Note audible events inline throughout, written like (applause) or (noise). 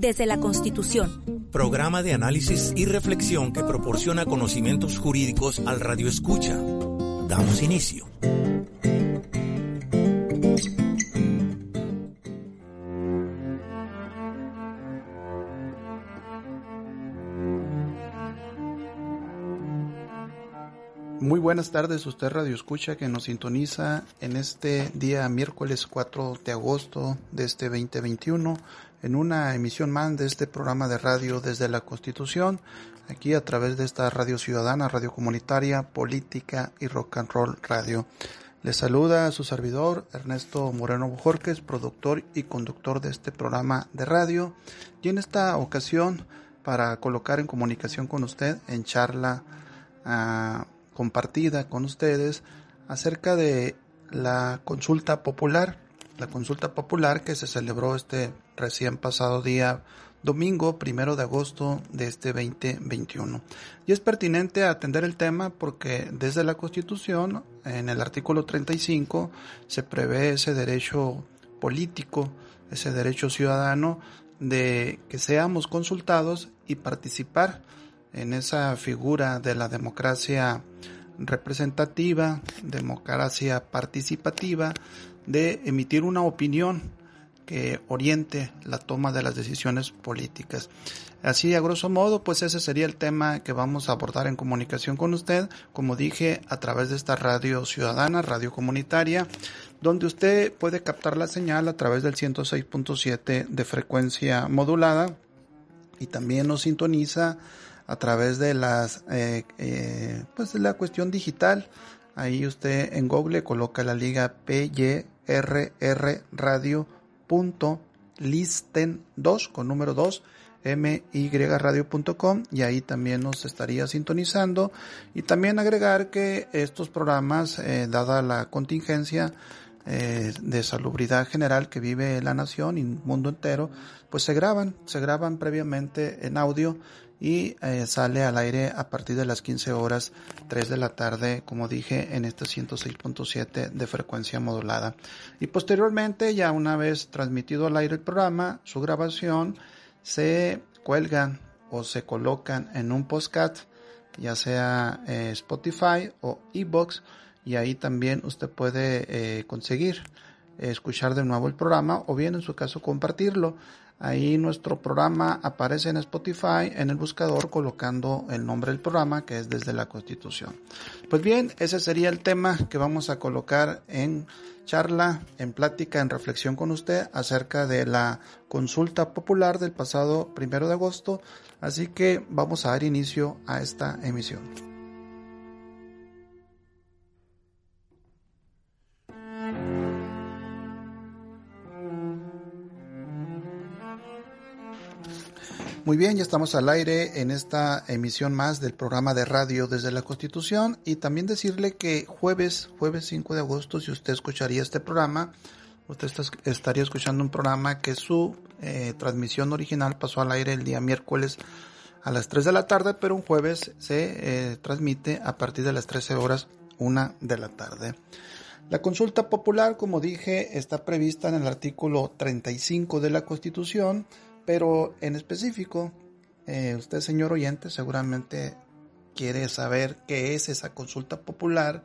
Desde la Constitución. Programa de análisis y reflexión que proporciona conocimientos jurídicos al Radio Escucha. Damos inicio. Muy buenas tardes, usted Radio Escucha que nos sintoniza en este día miércoles 4 de agosto de este 2021 en una emisión más de este programa de radio desde la Constitución, aquí a través de esta radio ciudadana, radio comunitaria, política y rock and roll radio. Les saluda a su servidor Ernesto Moreno Bujorques, productor y conductor de este programa de radio y en esta ocasión para colocar en comunicación con usted en charla uh, compartida con ustedes acerca de la consulta popular, la consulta popular que se celebró este recién pasado día domingo primero de agosto de este 2021. Y es pertinente atender el tema porque desde la Constitución, en el artículo 35, se prevé ese derecho político, ese derecho ciudadano de que seamos consultados y participar en esa figura de la democracia representativa, democracia participativa, de emitir una opinión que oriente la toma de las decisiones políticas. Así, a grosso modo, pues ese sería el tema que vamos a abordar en comunicación con usted, como dije, a través de esta radio ciudadana, radio comunitaria, donde usted puede captar la señal a través del 106.7 de frecuencia modulada y también nos sintoniza a través de las eh, eh, pues la cuestión digital. Ahí usted en Google coloca la liga PYRR radio.listen 2 con número 2 myradio.com y ahí también nos estaría sintonizando. Y también agregar que estos programas eh, dada la contingencia de salubridad general que vive la nación y el mundo entero pues se graban se graban previamente en audio y eh, sale al aire a partir de las 15 horas 3 de la tarde, como dije, en este 106.7 de frecuencia modulada. Y posteriormente, ya una vez transmitido al aire el programa, su grabación se cuelgan o se colocan en un postcat, ya sea eh, Spotify o Ebox, y ahí también usted puede eh, conseguir escuchar de nuevo el programa o bien en su caso compartirlo. Ahí nuestro programa aparece en Spotify en el buscador colocando el nombre del programa que es desde la Constitución. Pues bien, ese sería el tema que vamos a colocar en charla, en plática, en reflexión con usted acerca de la consulta popular del pasado primero de agosto. Así que vamos a dar inicio a esta emisión. Muy bien, ya estamos al aire en esta emisión más del programa de radio desde la Constitución y también decirle que jueves, jueves 5 de agosto, si usted escucharía este programa, usted estaría escuchando un programa que su eh, transmisión original pasó al aire el día miércoles a las 3 de la tarde, pero un jueves se eh, transmite a partir de las 13 horas, 1 de la tarde. La consulta popular, como dije, está prevista en el artículo 35 de la Constitución, pero en específico, eh, usted señor oyente seguramente quiere saber qué es esa consulta popular,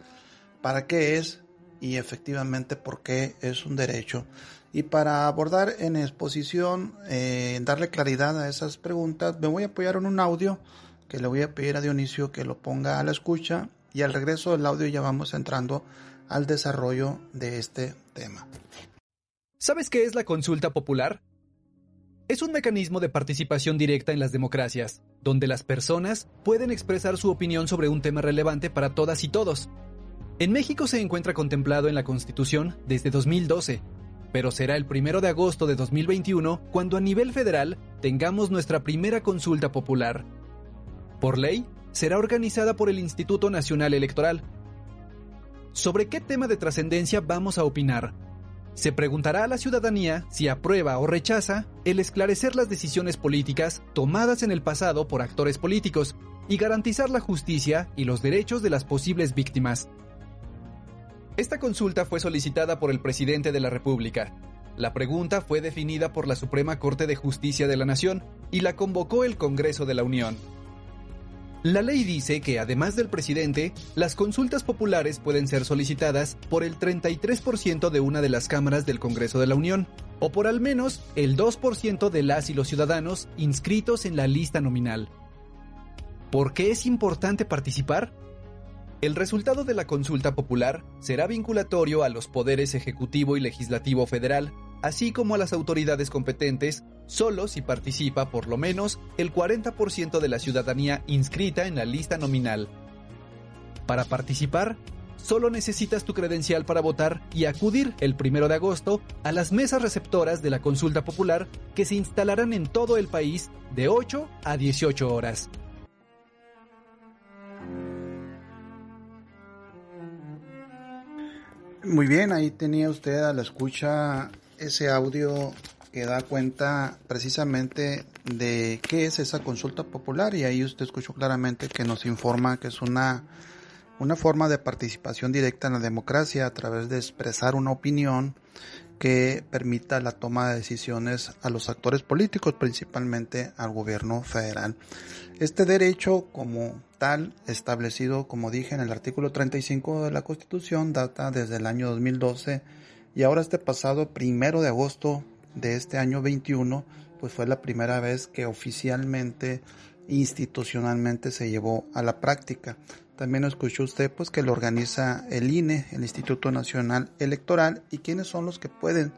para qué es y efectivamente por qué es un derecho. Y para abordar en exposición, eh, darle claridad a esas preguntas, me voy a apoyar en un audio que le voy a pedir a Dionisio que lo ponga a la escucha y al regreso del audio ya vamos entrando al desarrollo de este tema. ¿Sabes qué es la consulta popular? Es un mecanismo de participación directa en las democracias, donde las personas pueden expresar su opinión sobre un tema relevante para todas y todos. En México se encuentra contemplado en la Constitución desde 2012, pero será el primero de agosto de 2021 cuando a nivel federal tengamos nuestra primera consulta popular. Por ley, será organizada por el Instituto Nacional Electoral. ¿Sobre qué tema de trascendencia vamos a opinar? Se preguntará a la ciudadanía si aprueba o rechaza el esclarecer las decisiones políticas tomadas en el pasado por actores políticos y garantizar la justicia y los derechos de las posibles víctimas. Esta consulta fue solicitada por el presidente de la República. La pregunta fue definida por la Suprema Corte de Justicia de la Nación y la convocó el Congreso de la Unión. La ley dice que además del presidente, las consultas populares pueden ser solicitadas por el 33% de una de las cámaras del Congreso de la Unión, o por al menos el 2% de las y los ciudadanos inscritos en la lista nominal. ¿Por qué es importante participar? El resultado de la consulta popular será vinculatorio a los poderes ejecutivo y legislativo federal, así como a las autoridades competentes, solo si participa por lo menos el 40% de la ciudadanía inscrita en la lista nominal. Para participar, solo necesitas tu credencial para votar y acudir el 1 de agosto a las mesas receptoras de la consulta popular que se instalarán en todo el país de 8 a 18 horas. Muy bien, ahí tenía usted a la escucha ese audio que da cuenta precisamente de qué es esa consulta popular y ahí usted escuchó claramente que nos informa que es una, una forma de participación directa en la democracia a través de expresar una opinión que permita la toma de decisiones a los actores políticos, principalmente al gobierno federal. Este derecho como tal, establecido, como dije, en el artículo 35 de la Constitución, data desde el año 2012 y ahora este pasado primero de agosto de este año 21, pues fue la primera vez que oficialmente, institucionalmente se llevó a la práctica. También escuchó usted pues que lo organiza el INE, el Instituto Nacional Electoral, y quiénes son los que pueden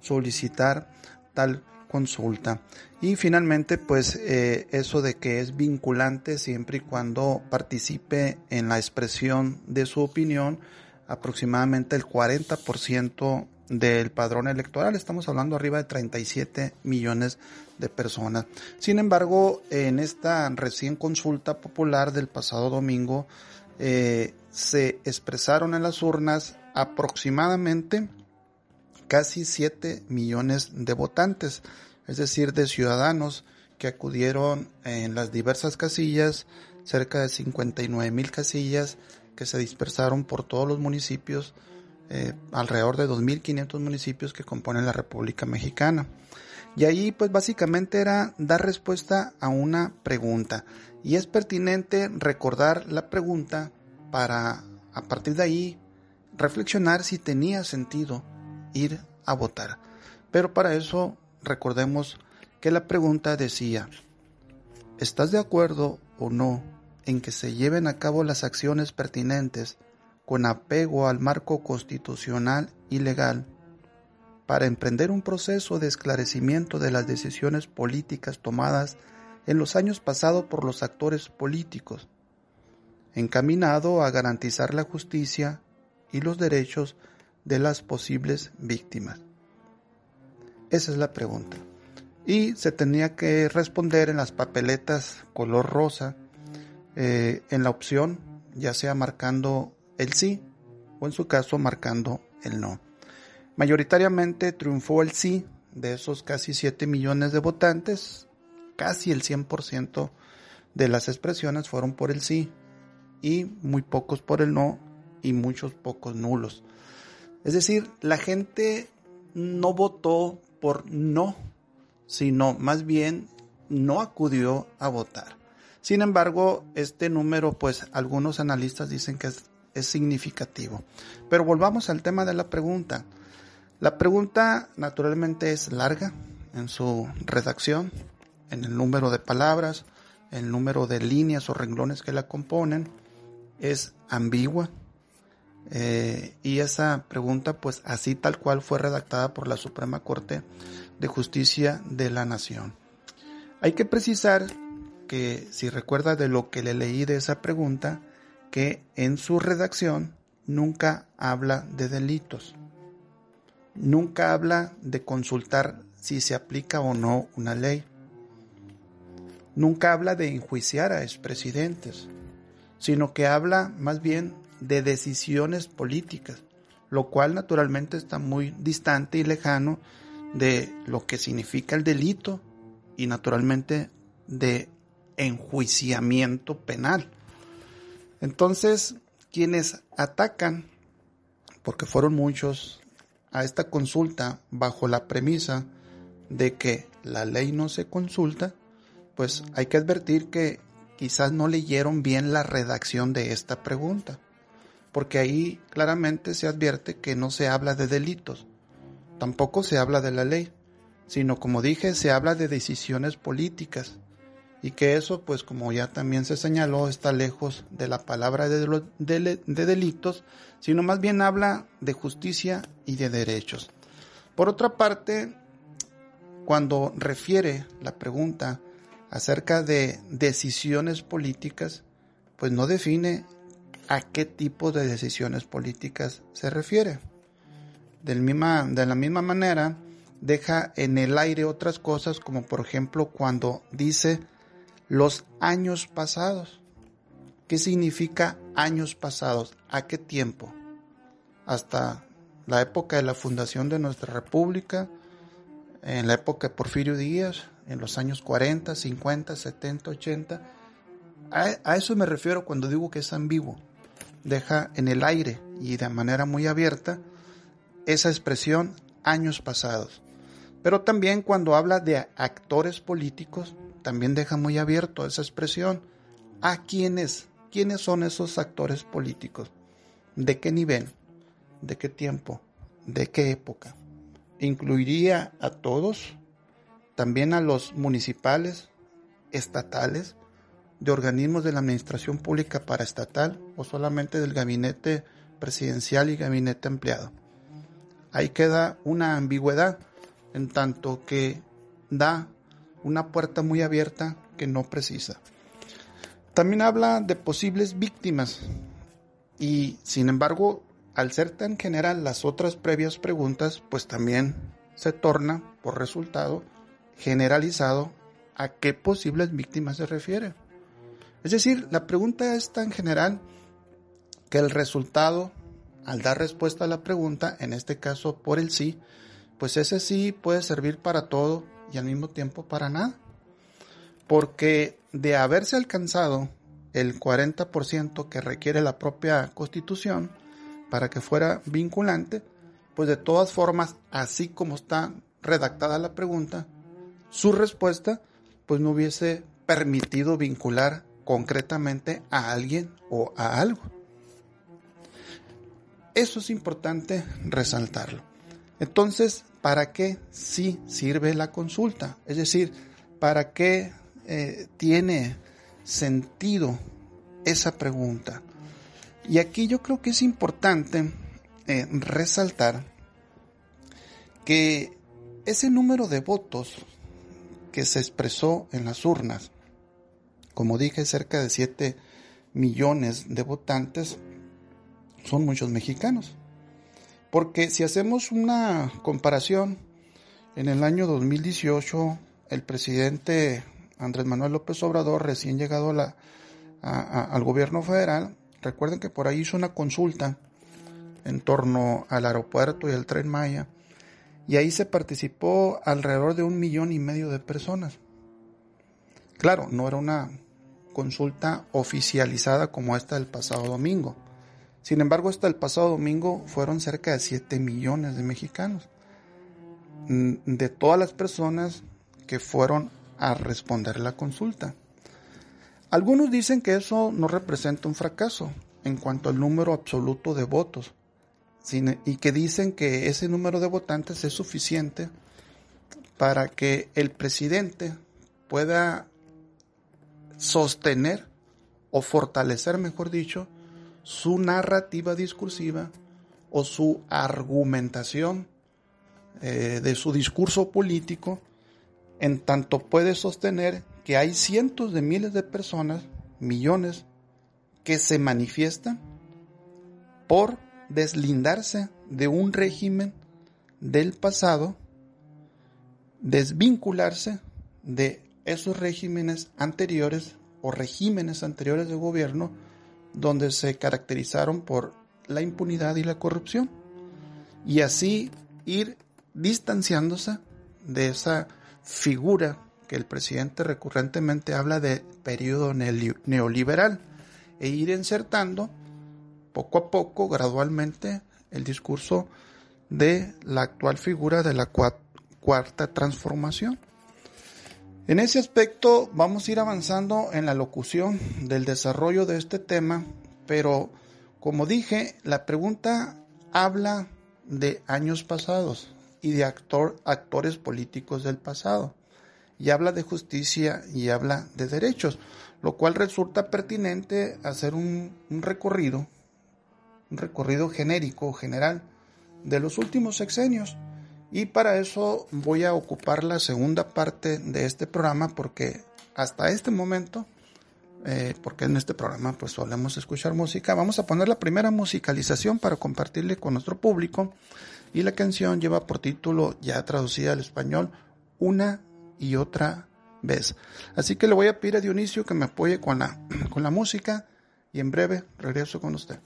solicitar tal consulta. Y finalmente, pues eh, eso de que es vinculante siempre y cuando participe en la expresión de su opinión, aproximadamente el 40% del padrón electoral. Estamos hablando arriba de 37 millones de personas. Sin embargo, en esta recién consulta popular del pasado domingo, eh, se expresaron en las urnas aproximadamente casi 7 millones de votantes, es decir, de ciudadanos que acudieron en las diversas casillas, cerca de 59 mil casillas que se dispersaron por todos los municipios, eh, alrededor de 2.500 municipios que componen la República Mexicana. Y ahí pues básicamente era dar respuesta a una pregunta. Y es pertinente recordar la pregunta para a partir de ahí reflexionar si tenía sentido ir a votar. Pero para eso recordemos que la pregunta decía, ¿estás de acuerdo o no en que se lleven a cabo las acciones pertinentes con apego al marco constitucional y legal para emprender un proceso de esclarecimiento de las decisiones políticas tomadas en los años pasados por los actores políticos, encaminado a garantizar la justicia y los derechos de las posibles víctimas? Esa es la pregunta. Y se tenía que responder en las papeletas color rosa, eh, en la opción, ya sea marcando el sí o en su caso marcando el no. Mayoritariamente triunfó el sí de esos casi 7 millones de votantes, casi el 100% de las expresiones fueron por el sí y muy pocos por el no y muchos pocos nulos. Es decir, la gente no votó por no, sino más bien no acudió a votar. Sin embargo, este número, pues algunos analistas dicen que es, significativo. Pero volvamos al tema de la pregunta. La pregunta naturalmente es larga en su redacción, en el número de palabras, el número de líneas o renglones que la componen, es ambigua, eh, y esa pregunta, pues así tal cual fue redactada por la Suprema Corte de Justicia de la Nación. Hay que precisar que, si recuerda de lo que le leí de esa pregunta, que en su redacción nunca habla de delitos. nunca habla de consultar si se aplica o no una ley. Nunca habla de enjuiciar a expresidentes, sino que habla más bien de decisiones políticas, lo cual naturalmente está muy distante y lejano de lo que significa el delito y naturalmente de enjuiciamiento penal. Entonces, quienes atacan, porque fueron muchos, a esta consulta bajo la premisa de que la ley no se consulta, pues hay que advertir que quizás no leyeron bien la redacción de esta pregunta, porque ahí claramente se advierte que no se habla de delitos, tampoco se habla de la ley, sino como dije, se habla de decisiones políticas y que eso, pues como ya también se señaló, está lejos de la palabra de, de, delitos, sino más bien habla de justicia y de derechos. Por otra parte, cuando refiere la pregunta acerca de decisiones políticas, pues no define a qué tipo de decisiones políticas se refiere. Del misma, de la misma manera, deja en el aire otras cosas, como por ejemplo cuando dice los años pasados. ¿Qué significa años pasados? ¿A qué tiempo? Hasta la época de la fundación de nuestra república, en la época de Porfirio Díaz, en los años 40, 50, 70, 80. A, eso me refiero cuando digo que es ambiguo. Deja en el aire y de manera muy abierta esa expresión años pasados. Pero también cuando habla de actores políticos, también deja muy abierto esa expresión. A quiénes, quiénes son esos actores políticos, de qué nivel, de qué tiempo, de qué época. Incluiría a todos, también a los municipales, estatales, de organismos de la administración pública para estatal o solamente del gabinete presidencial y gabinete empleado. Ahí queda una ambigüedad en tanto que da una puerta muy abierta que no precisa. También habla de posibles víctimas y sin embargo, al ser tan general las otras previas preguntas, pues también se torna, por resultado, generalizado a qué posibles víctimas se refiere. Es decir, la pregunta es tan general que el resultado, al dar respuesta a la pregunta, en este caso por el sí, pues ese sí puede servir para todo y al mismo tiempo para nada. Porque de haberse alcanzado el 40% que requiere la propia constitución para que fuera vinculante, pues de todas formas, así como está redactada la pregunta, su respuesta pues no hubiese permitido vincular concretamente a alguien o a algo. Eso es importante resaltarlo. Entonces, ¿para qué sí sirve la consulta? Es decir, ¿para qué eh, tiene sentido esa pregunta? Y aquí yo creo que es importante eh, resaltar que ese número de votos que se expresó en las urnas, como dije, cerca de 7 millones de votantes, son muchos mexicanos. Porque si hacemos una comparación, en el año 2018 el presidente Andrés Manuel López Obrador, recién llegado al gobierno federal, recuerden que por ahí hizo una consulta en torno al aeropuerto y al tren Maya, y ahí se participó alrededor de un millón y medio de personas. Claro, no era una consulta oficializada como esta del pasado domingo, sin embargo, hasta el pasado domingo fueron cerca de 7 millones de mexicanos, mm, de todas las personas que fueron a responder la consulta. Algunos dicen que eso no representa un fracaso en cuanto al número absoluto de votos y que dicen que ese número de votantes es suficiente para que el presidente pueda sostener o fortalecer, mejor dicho, su narrativa discursiva o su argumentación eh, de su discurso político, en tanto puede sostener que hay cientos de miles de personas, millones, que se manifiestan por deslindarse de un régimen del pasado, desvincularse de esos regímenes anteriores o regímenes anteriores de gobierno donde se caracterizaron por la impunidad y la corrupción y así ir distanciándose de esa figura que el presidente recurrentemente habla de periodo neoliberal e ir insertando poco a poco, gradualmente, el discurso de la actual figura de la cuarta transformación. En ese aspecto vamos a ir avanzando en la locución del desarrollo de este tema, pero como dije, la pregunta habla de años pasados y de actor, actores políticos del pasado, y habla de justicia y habla de derechos, lo cual resulta pertinente hacer un, un recorrido, un recorrido genérico, general, de los últimos sexenios y para eso voy a ocupar la segunda parte de este programa porque hasta este momento, eh, porque en este programa pues solemos escuchar música, vamos a poner la primera musicalización para compartirle con nuestro público y la canción lleva por título ya traducida al español Una y otra vez. Así que le voy a pedir a Dionisio que me apoye con la, (clears throat) con la música y en breve regreso con usted.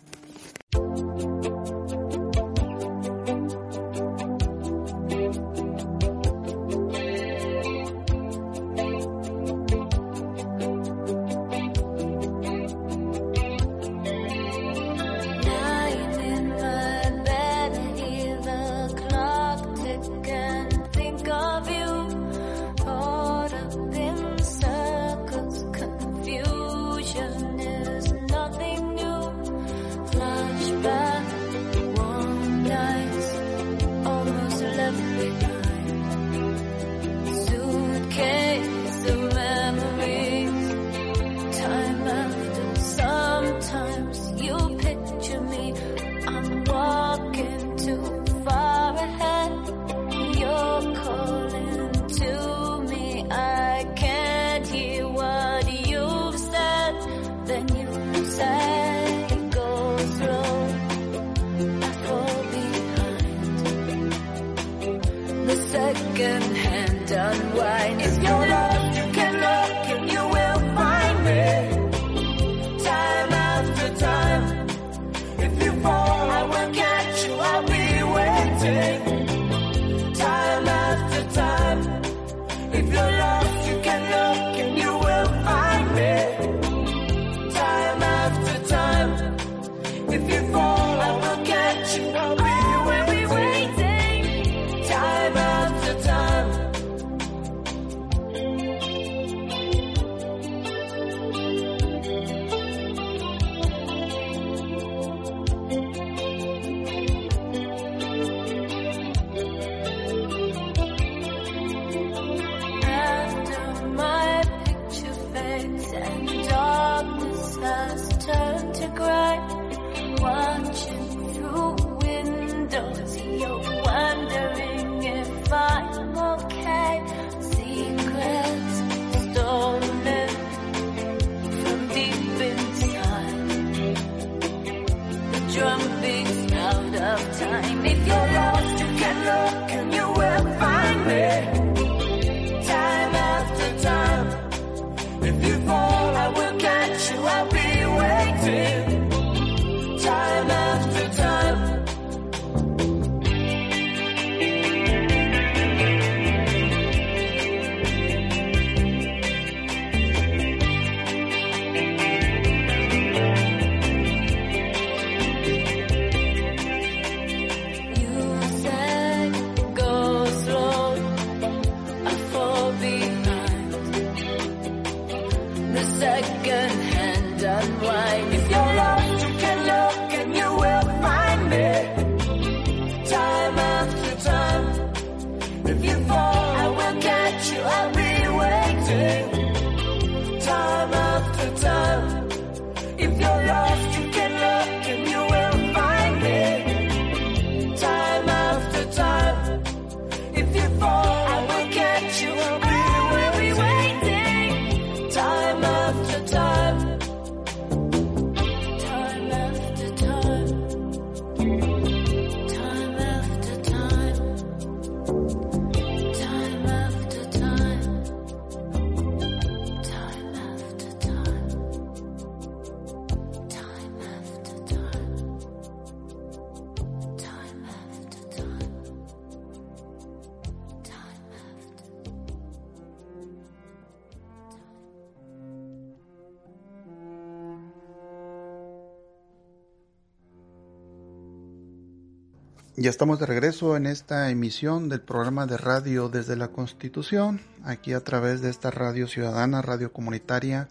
Ya estamos de regreso en esta emisión del programa de radio desde la Constitución, aquí a través de esta radio ciudadana, radio comunitaria,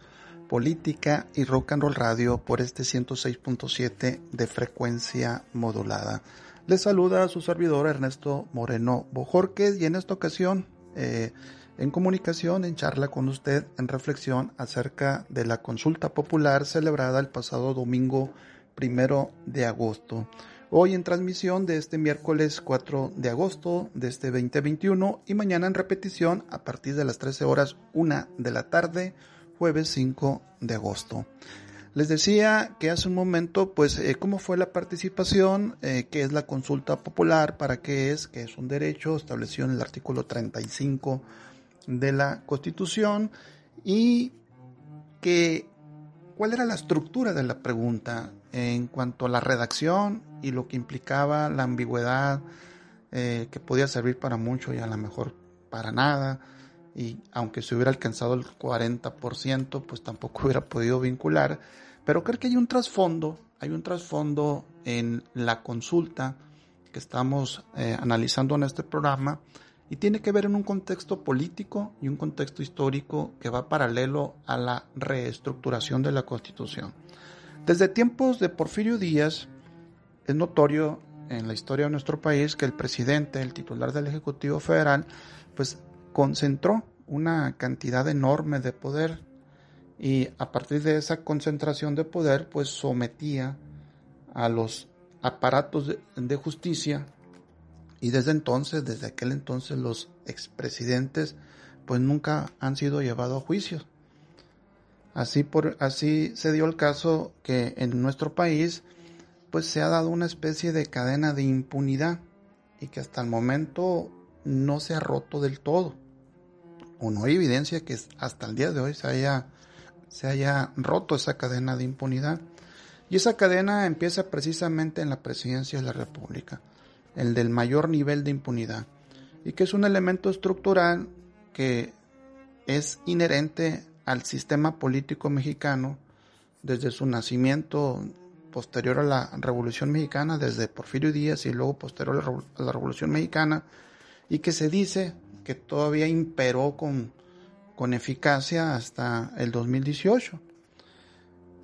política y rock and roll radio por este 106.7 de frecuencia modulada. Les saluda a su servidor Ernesto Moreno Bojorquez y en esta ocasión eh, en comunicación, en charla con usted, en reflexión acerca de la consulta popular celebrada el pasado domingo primero de agosto. Hoy en transmisión de este miércoles 4 de agosto de este 2021 y mañana en repetición a partir de las 13 horas 1 de la tarde, jueves 5 de agosto. Les decía que hace un momento, pues, eh, cómo fue la participación, eh, qué es la consulta popular, para qué es, que es un derecho establecido en el artículo 35 de la Constitución. Y que cuál era la estructura de la pregunta en cuanto a la redacción y lo que implicaba la ambigüedad eh, que podía servir para mucho y a lo mejor para nada y aunque se hubiera alcanzado el 40% pues tampoco (laughs) hubiera podido vincular pero creo que hay un trasfondo hay un trasfondo en la consulta que estamos eh, analizando en este programa y tiene que ver en un contexto político y un contexto histórico que va paralelo a la reestructuración de la Constitución. Desde tiempos de Porfirio Díaz es notorio en la historia de nuestro país que el presidente, el titular del Ejecutivo Federal, pues concentró una cantidad enorme de poder y a partir de esa concentración de poder pues sometía a los aparatos de, justicia y desde entonces, desde aquel entonces, los expresidentes pues nunca han sido llevados a juicio. Así, por, así se dio el caso que en nuestro país pues se ha dado una especie de cadena de impunidad y que hasta el momento no se ha roto del todo. O no hay evidencia que hasta el día de hoy se haya, se haya roto esa cadena de impunidad. Y esa cadena empieza precisamente en la presidencia de la República el del mayor nivel de impunidad, y que es un elemento estructural que es inherente al sistema político mexicano desde su nacimiento posterior a la Revolución Mexicana, desde Porfirio Díaz y luego posterior a la Revolución Mexicana, y que se dice que todavía imperó con, con eficacia hasta el 2018.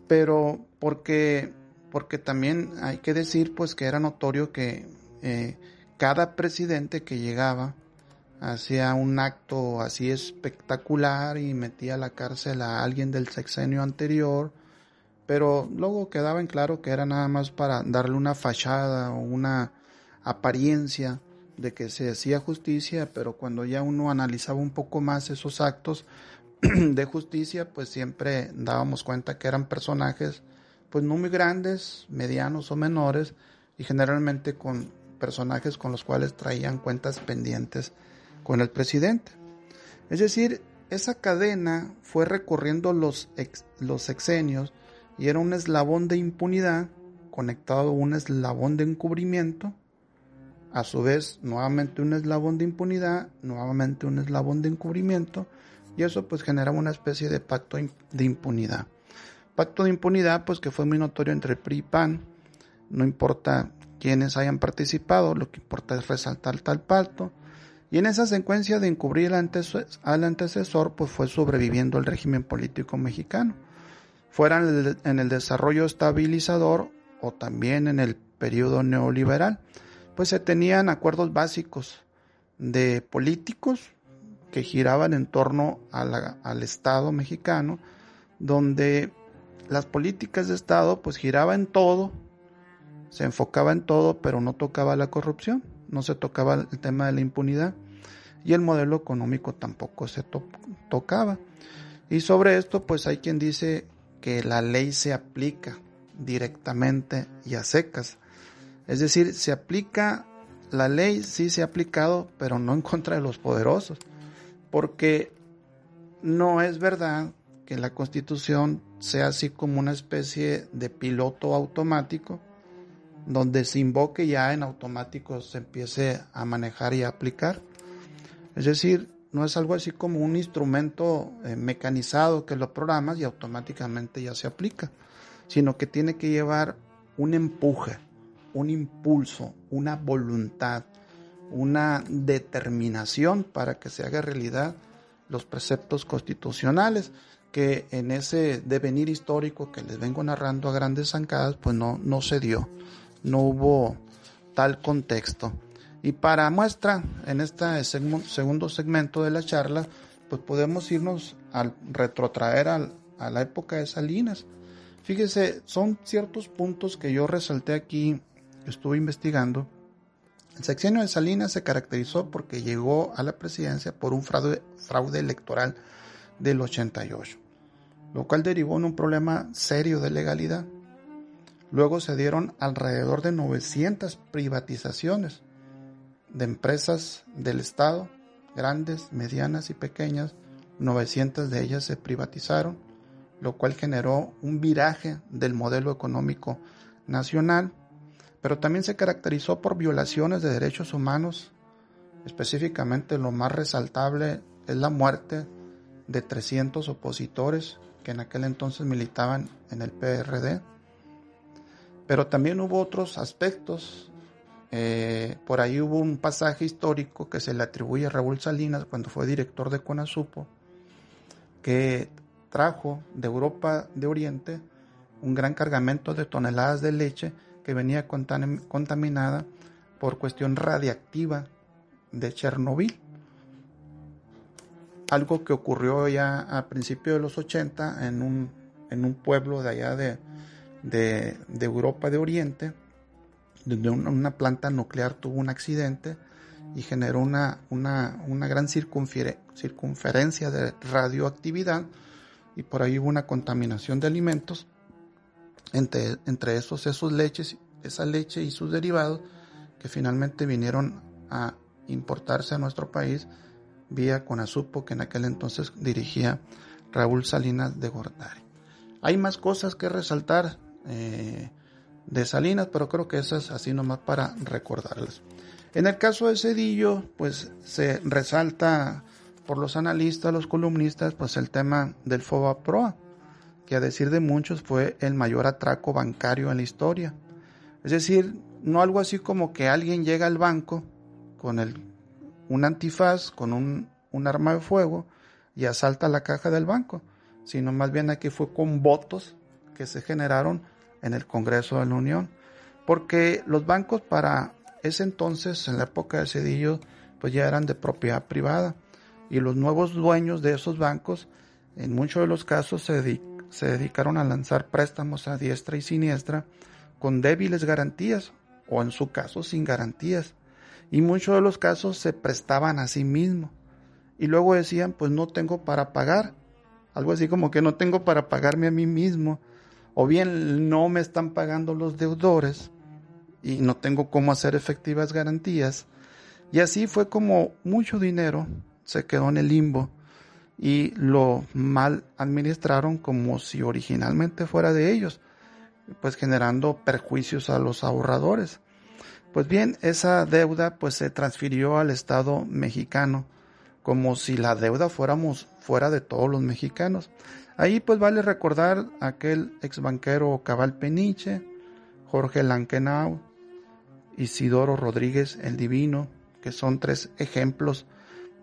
Pero porque, porque también hay que decir pues que era notorio que eh, cada presidente que llegaba hacía un acto así espectacular y metía a la cárcel a alguien del sexenio anterior, pero luego quedaba en claro que era nada más para darle una fachada o una apariencia de que se hacía justicia, pero cuando ya uno analizaba un poco más esos actos (clears throat) de justicia, pues siempre dábamos cuenta que eran personajes pues no muy grandes, medianos o menores, y generalmente con personajes con los cuales traían cuentas pendientes con el presidente. Es decir, esa cadena fue recorriendo los, los sexenios y era un eslabón de impunidad conectado a un eslabón de encubrimiento, a su vez nuevamente un eslabón de impunidad, nuevamente un eslabón de encubrimiento, y eso pues generaba una especie de pacto de impunidad. Pacto de impunidad pues que fue muy notorio entre PRI y PAN, no importa quienes hayan participado, lo que importa es resaltar tal pacto. Y en esa secuencia de encubrir al antecesor, pues fue sobreviviendo el régimen político mexicano, fuera en el desarrollo estabilizador o también en el periodo neoliberal, pues se tenían acuerdos básicos de políticos que giraban en torno al Estado mexicano, donde las políticas de Estado pues giraban todo se enfocaba en todo, pero no tocaba la corrupción, no se tocaba el tema de la impunidad y el modelo económico tampoco se tocaba. Y sobre esto, pues hay quien dice que la ley se aplica directamente y a secas. Es decir, se aplica la ley, sí se ha aplicado, pero no en contra de los poderosos. Porque no es verdad que la constitución sea así como una especie de piloto automático donde se invoque ya en automático se empiece a manejar y a aplicar. Es decir, no es algo así como un instrumento eh, mecanizado que lo programas y automáticamente ya se aplica, sino que tiene que llevar un empuje, un impulso, una voluntad, una determinación para que se haga realidad los preceptos constitucionales que en ese devenir histórico que les vengo narrando a grandes zancadas, pues no, no se dio, no hubo tal contexto. Y para muestra, en este segundo segmento de la charla, pues podemos irnos al retrotraer a la época de Salinas. Fíjese, son ciertos puntos que yo resalté aquí, estuve investigando. El sexenio de Salinas se caracterizó porque llegó a la presidencia por un fraude, fraude electoral del 88, lo cual derivó en un problema serio de legalidad. Luego se dieron alrededor de 900 privatizaciones de empresas del Estado, grandes, medianas y pequeñas. 900 de ellas se privatizaron, lo cual generó un viraje del modelo económico nacional, pero también se caracterizó por violaciones de derechos humanos. Específicamente lo más resaltable es la muerte de 300 opositores que en aquel entonces militaban en el PRD. Pero también hubo otros aspectos. Eh, por ahí hubo un pasaje histórico que se le atribuye a Raúl Salinas cuando fue director de Conasupo, que trajo de Europa de Oriente un gran cargamento de toneladas de leche que venía contaminada por cuestión radiactiva de Chernobyl. Algo que ocurrió ya a principios de los 80 en un, en un pueblo de allá de, de, Europa de Oriente, donde una, planta nuclear tuvo un accidente y generó una, una, una gran circunferencia de radioactividad y por ahí hubo una contaminación de alimentos, entre, entre esos, esos leches, esa leche y sus derivados que finalmente vinieron a importarse a nuestro país vía Conasupo que en aquel entonces dirigía Raúl Salinas de Gortari. Hay más cosas que resaltar eh, de Salinas, pero creo que esas así nomás para recordarlas. En el caso de Cedillo, pues se resalta por los analistas, los columnistas, pues el tema del FOBA Proa, que a decir de muchos fue el mayor atraco bancario en la historia. Es decir, no algo así como que alguien llega al banco con el un antifaz con un, arma de fuego y asalta la caja del banco, sino más bien aquí fue con votos que se generaron en el Congreso de la Unión, porque los bancos para ese entonces, en la época de Cedillo, pues ya eran de propiedad privada y los nuevos dueños de esos bancos, en muchos de los casos, se, se dedicaron a lanzar préstamos a diestra y siniestra con débiles garantías o en su caso sin garantías y muchos de los casos se prestaban a sí mismos. Y luego decían, pues no tengo para pagar. Algo así como que no tengo para pagarme a mí mismo. O bien no me están pagando los deudores y no tengo cómo hacer efectivas garantías. Y así fue como mucho dinero se quedó en el limbo y lo mal administraron como si originalmente fuera de ellos, pues generando perjuicios a los ahorradores. Pues bien, esa deuda pues se transfirió al Estado mexicano, como si la deuda fuéramos fuera de todos los mexicanos. Ahí pues vale recordar aquel ex banquero Cabal Peniche, Jorge Lankenau, Isidoro Rodríguez el Divino, que son tres ejemplos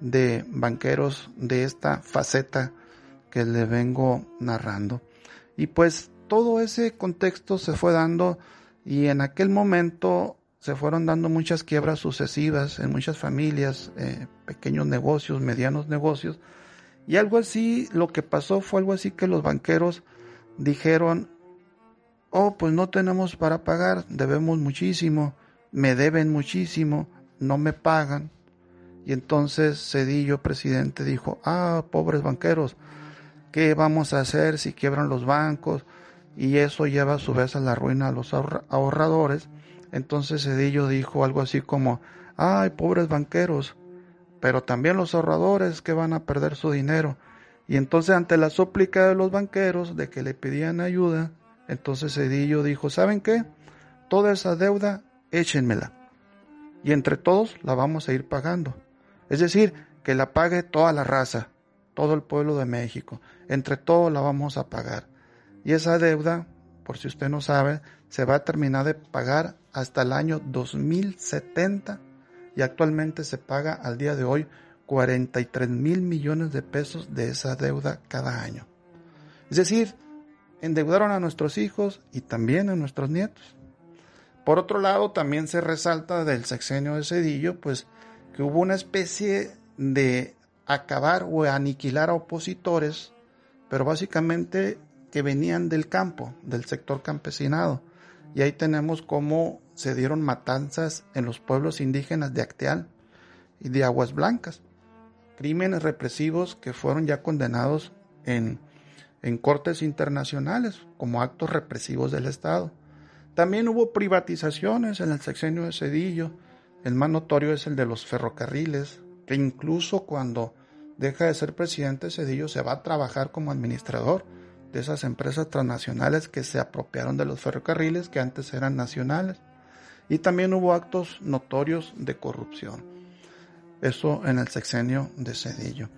de banqueros de esta faceta que le vengo narrando. Y pues todo ese contexto se fue dando y en aquel momento se fueron dando muchas quiebras sucesivas en muchas familias, eh, pequeños negocios, medianos negocios. Y algo así, lo que pasó fue algo así que los banqueros dijeron, oh, pues no tenemos para pagar, debemos muchísimo, me deben muchísimo, no me pagan. Y entonces Cedillo, presidente, dijo, ah, pobres banqueros, ¿qué vamos a hacer si quiebran los bancos? Y eso lleva a su vez a la ruina a los ahorradores entonces Cedillo dijo algo así como, ay, pobres banqueros, pero también los ahorradores que van a perder su dinero. Y entonces ante la súplica de los banqueros de que le pedían ayuda, entonces Cedillo dijo, ¿saben qué? Toda esa deuda, échenmela. Y entre todos la vamos a ir pagando. Es decir, que la pague toda la raza, todo el pueblo de México. Entre todos la vamos a pagar. Y esa deuda, por si usted no sabe, se va a terminar de pagar hasta el año 2070 y actualmente se paga al día de hoy 43 mil millones de pesos de esa deuda cada año. Es decir, endeudaron a nuestros hijos y también a nuestros nietos. Por otro lado, también se resalta del sexenio de Cedillo, pues que hubo una especie de acabar o aniquilar a opositores, pero básicamente que venían del campo, del sector campesinado. Y ahí tenemos cómo se dieron matanzas en los pueblos indígenas de Acteal y de Aguas Blancas. Crímenes represivos que fueron ya condenados en, en cortes internacionales como actos represivos del Estado. También hubo privatizaciones en el sexenio de Cedillo. El más notorio es el de los ferrocarriles, que incluso cuando deja de ser presidente Cedillo se va a trabajar como administrador de esas empresas transnacionales que se apropiaron de los ferrocarriles que antes eran nacionales. Y también hubo actos notorios de corrupción. Eso en el sexenio de Cedillo.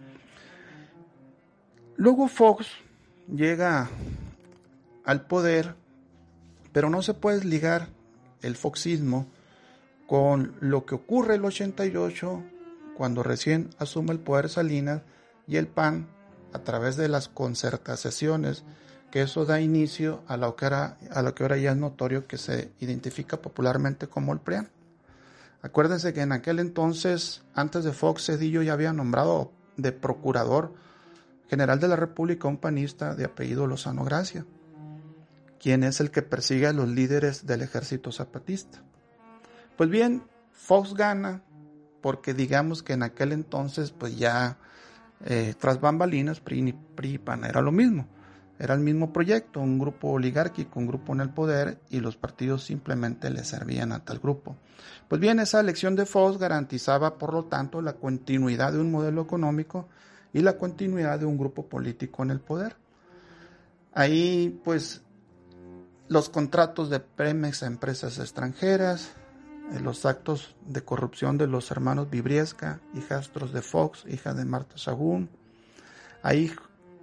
Luego Fox llega al poder pero no se puede ligar el foxismo con lo que ocurre el 88 cuando recién asume el poder Salinas y el PAN a través de las concertaciones que eso da inicio a lo que, ahora ya es notorio que se identifica popularmente como el PRIAN. Acuérdense que en aquel entonces, antes de Fox, Cedillo ya había nombrado de procurador general de la República un panista de apellido Lozano Gracia quien es el que persigue a los líderes del ejército zapatista. Pues bien, Fox gana porque digamos que en aquel entonces pues ya eh, tras bambalinas PRI, era lo mismo. Era el mismo proyecto, un grupo oligárquico, un grupo en el poder y los partidos simplemente le servían a tal grupo. Pues bien, esa elección de Fox garantizaba por lo tanto la continuidad de un modelo económico y la continuidad de un grupo político en el poder. Ahí pues los contratos de Premex a empresas extranjeras, eh, los actos de corrupción de los hermanos Vibriesca, hijastros de Fox, hija de Marta Sagún. Ahí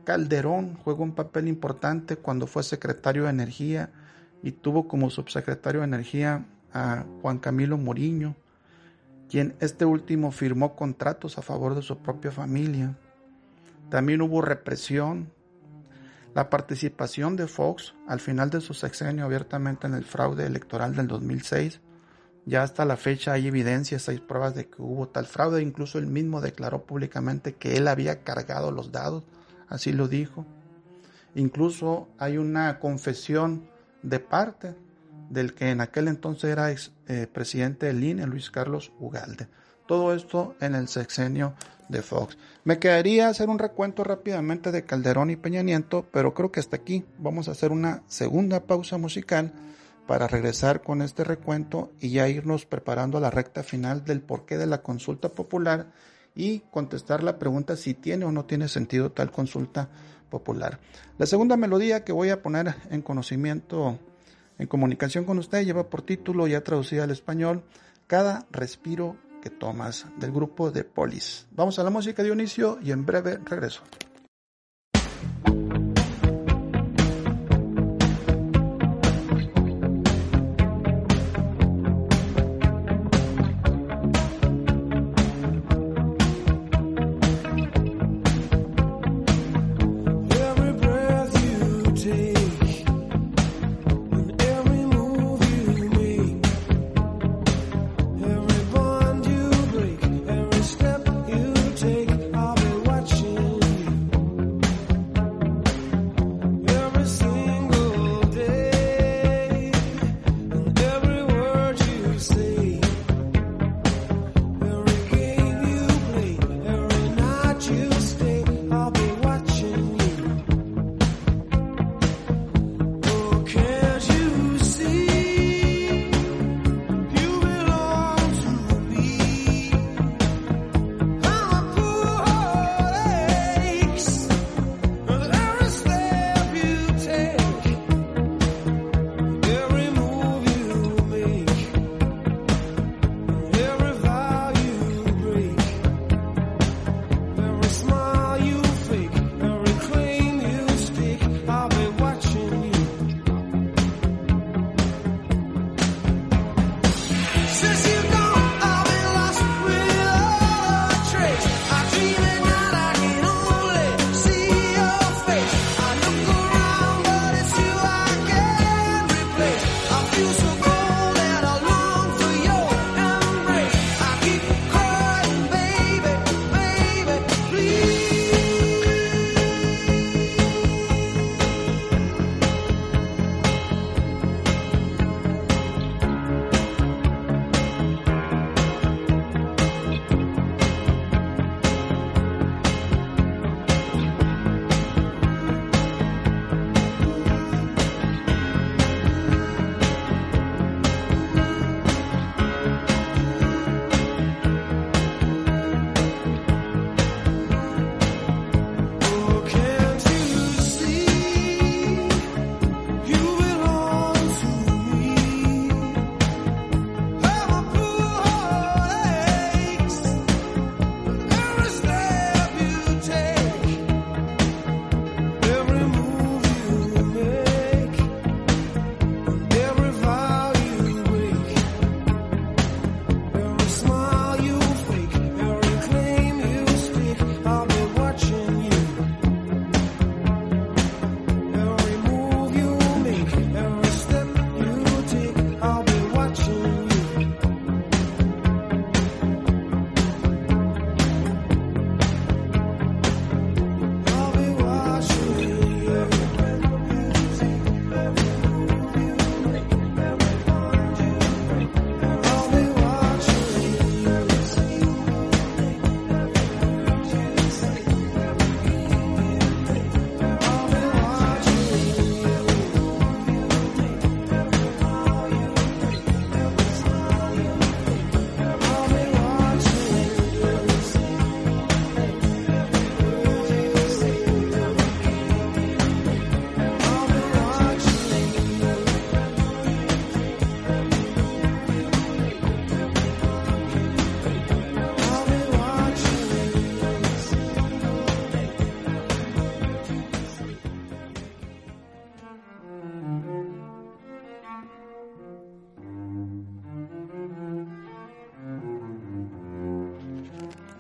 Calderón juega un papel importante cuando fue secretario de Energía y tuvo como subsecretario de Energía a Juan Camilo Moriño, quien este último firmó contratos a favor de su propia familia. También hubo represión la participación de Fox al final de su sexenio abiertamente en el fraude electoral del 2006. Ya hasta la fecha hay evidencias, hay pruebas de que hubo tal fraude. Incluso él mismo declaró públicamente que él había cargado los dados, así lo dijo. Incluso hay una confesión de parte del que en aquel entonces era ex, eh, presidente del INE, Luis Carlos Ugalde. Todo esto en el sexenio de Fox. Me quedaría hacer un recuento rápidamente de Calderón y Peña Nieto, pero creo que hasta aquí vamos a hacer una segunda pausa musical para regresar con este recuento y ya irnos preparando a la recta final del porqué de la consulta popular y contestar la pregunta si tiene o no tiene sentido tal consulta popular. La segunda melodía que voy a poner en conocimiento, en comunicación con usted, lleva por título ya traducida al español, Cada respiro que tomas del grupo de Polis. Vamos a la música de Dionisio y en breve regreso.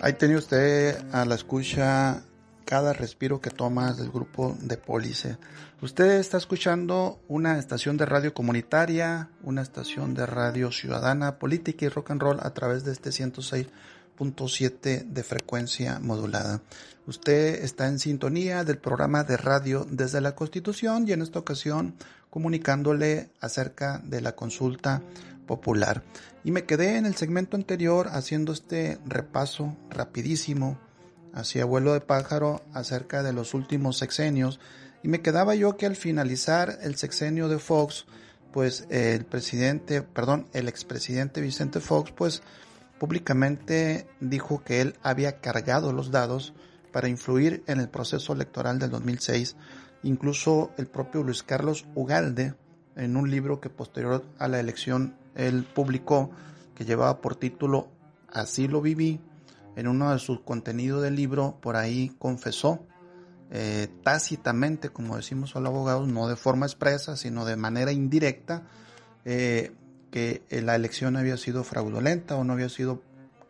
Ahí tiene usted a la escucha cada respiro que tomas del grupo de Pólice. Usted está escuchando una estación de radio comunitaria, una estación de radio ciudadana, política y rock and roll a través de este 106.7 de frecuencia modulada. Usted está en sintonía del programa de radio desde la Constitución y en esta ocasión comunicándole acerca de la consulta popular. Y me quedé en el segmento anterior haciendo este repaso rapidísimo hacia vuelo de pájaro acerca de los últimos sexenios y me quedaba yo que al finalizar el sexenio de Fox, pues el presidente, perdón, el expresidente Vicente Fox, pues públicamente dijo que él había cargado los dados para influir en el proceso electoral del 2006. Incluso el propio Luis Carlos Ugalde, en un libro que posterior a la elección él publicó, que llevaba por título Así lo viví, en uno de sus contenidos del libro, por ahí confesó eh, tácitamente, como decimos los abogados, no de forma expresa, sino de manera indirecta, eh, que la elección había sido fraudulenta o no había sido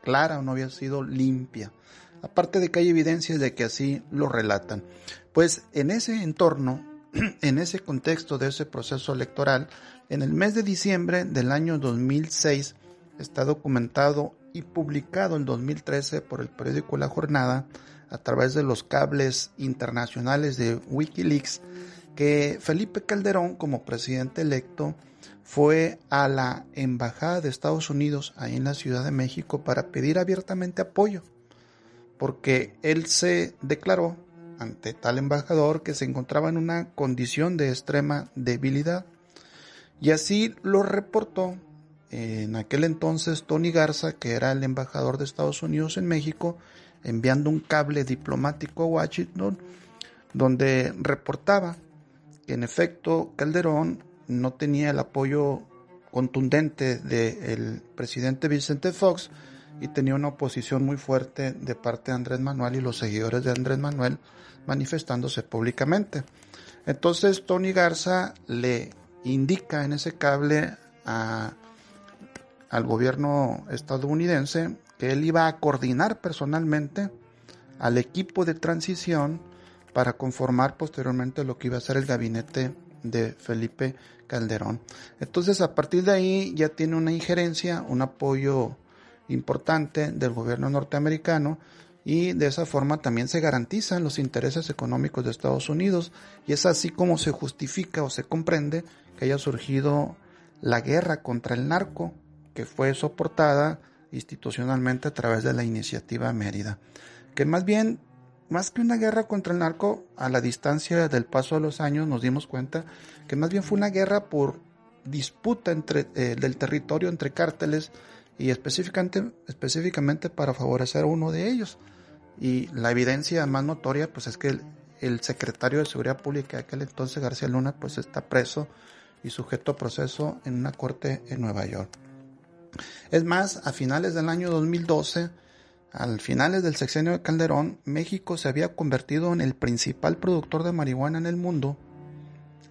clara o no había sido limpia. Aparte de que hay evidencias de que así lo relatan. Pues en ese entorno, (clears throat) en ese contexto de ese proceso electoral, en el mes de diciembre del año 2006 está documentado y publicado en 2013 por el periódico La Jornada a través de los cables internacionales de Wikileaks que Felipe Calderón como presidente electo fue a la embajada de Estados Unidos ahí en la Ciudad de México para pedir abiertamente apoyo porque él se declaró ante tal embajador que se encontraba en una condición de extrema debilidad. Y así lo reportó en aquel entonces Tony Garza, que era el embajador de Estados Unidos en México, enviando un cable diplomático a Washington, donde reportaba que en efecto Calderón no tenía el apoyo contundente del presidente Vicente Fox y tenía una oposición muy fuerte de parte de Andrés Manuel y los seguidores de Andrés Manuel manifestándose públicamente. Entonces Tony Garza le indica en ese cable a al gobierno estadounidense que él iba a coordinar personalmente al equipo de transición para conformar posteriormente lo que iba a ser el gabinete de Felipe Calderón. Entonces a partir de ahí ya tiene una injerencia, un apoyo importante del gobierno norteamericano y de esa forma también se garantizan los intereses económicos de Estados Unidos y es así como se justifica o se comprende que haya surgido la guerra contra el narco que fue soportada institucionalmente a través de la iniciativa Mérida, que más bien, más que una guerra contra el narco, a la distancia del paso de los años nos dimos cuenta que más bien fue una guerra por disputa entre, eh, del territorio entre cárteles y específicamente, específicamente para favorecer a uno de ellos. Y la evidencia más notoria pues es que el, secretario de Seguridad Pública de aquel entonces, García Luna, pues está preso y sujeto a proceso en una corte en Nueva York. Es más, a finales del año 2012, al finales del sexenio de Calderón, México se había convertido en el principal productor de marihuana en el mundo,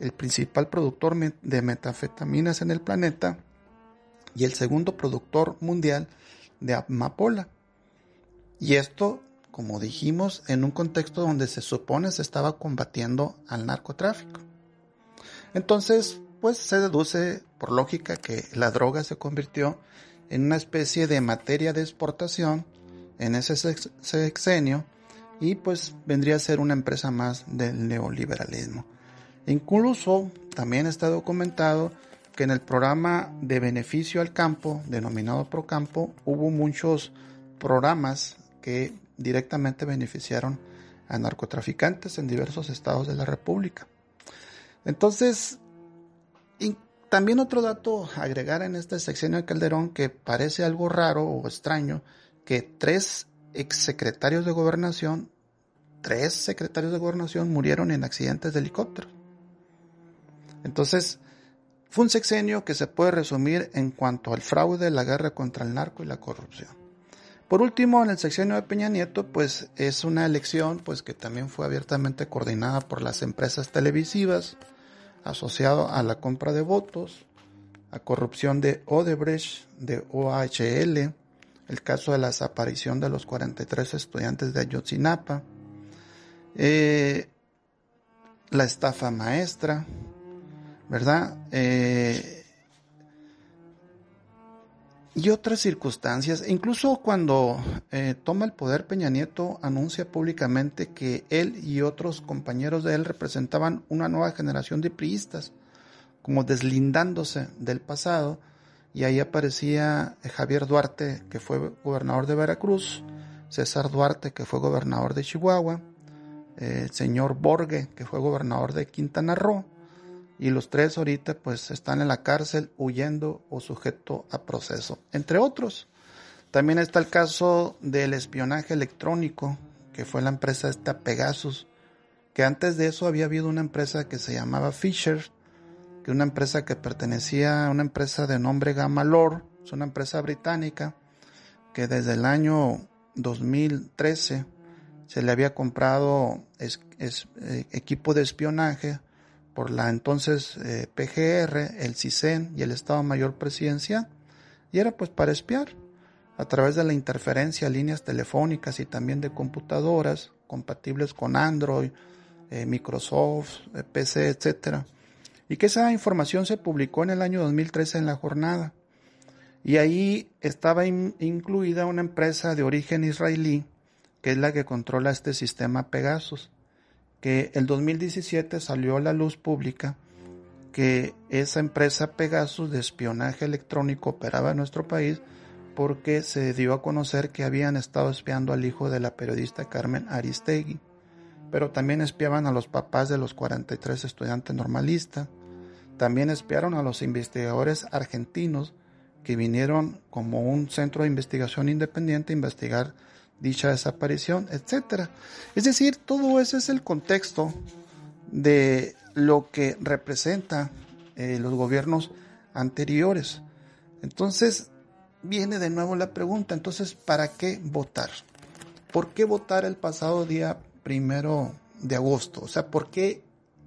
el principal productor de metafetaminas en el planeta y el segundo productor mundial de amapola. Y esto, como dijimos, en un contexto donde se supone se estaba combatiendo al narcotráfico. Entonces, pues se deduce por lógica que la droga se convirtió en una especie de materia de exportación en ese sexenio y pues vendría a ser una empresa más del neoliberalismo. Incluso también está documentado que en el programa de beneficio al campo, denominado Procampo, hubo muchos programas que directamente beneficiaron a narcotraficantes en diversos estados de la República. Entonces, también otro dato agregar en este sección de Calderón que parece algo raro o extraño, que tres exsecretarios de gobernación, tres secretarios de gobernación murieron en accidentes de helicóptero. Entonces, fue un sexenio que se puede resumir en cuanto al fraude, la guerra contra el narco y la corrupción. Por último, en el sexenio de Peña Nieto, pues es una elección pues que también fue abiertamente coordinada por las empresas televisivas, asociado a la compra de votos, a corrupción de Odebrecht, de OHL, el caso de la desaparición de los 43 estudiantes de Ayotzinapa, eh, la estafa maestra, ¿verdad? Eh, y otras circunstancias. Incluso cuando eh, toma el poder Peña Nieto anuncia públicamente que él y otros compañeros de él representaban una nueva generación de priistas, como deslindándose del pasado. Y ahí aparecía eh, Javier Duarte, que fue gobernador de Veracruz, César Duarte, que fue gobernador de Chihuahua, eh, el señor Borge, que fue gobernador de Quintana Roo, y los tres ahorita pues están en la cárcel huyendo o sujeto a proceso, entre otros. También está el caso del espionaje electrónico, que fue la empresa esta Pegasus, que antes de eso había habido una empresa que se llamaba Fisher, que una empresa que pertenecía a una empresa de nombre Gamma Lore, es una empresa británica que desde el año 2013 se le había comprado eh, equipo de espionaje por la entonces eh, PGR, el CISEN y el Estado Mayor Presidencial, y era pues para espiar a través de la interferencia líneas telefónicas y también de computadoras compatibles con Android, eh, Microsoft, eh, PC, etc. Y que esa información se publicó en el año 2013 en la jornada. Y ahí estaba incluida una empresa de origen israelí, que es la que controla este sistema Pegasus que el 2017 salió a la luz pública que esa empresa Pegasus de espionaje electrónico operaba en nuestro país porque se dio a conocer que habían estado espiando al hijo de la periodista Carmen Aristegui, pero también espiaban a los papás de los 43 estudiantes normalistas, también espiaron a los investigadores argentinos que vinieron como un centro de investigación independiente a investigar dicha desaparición, etcétera. Es decir, todo ese es el contexto de lo que representa eh, los gobiernos anteriores. Entonces, viene de nuevo la pregunta, entonces, ¿para qué votar? ¿Por qué votar el pasado día primero de agosto? O sea, ¿por qué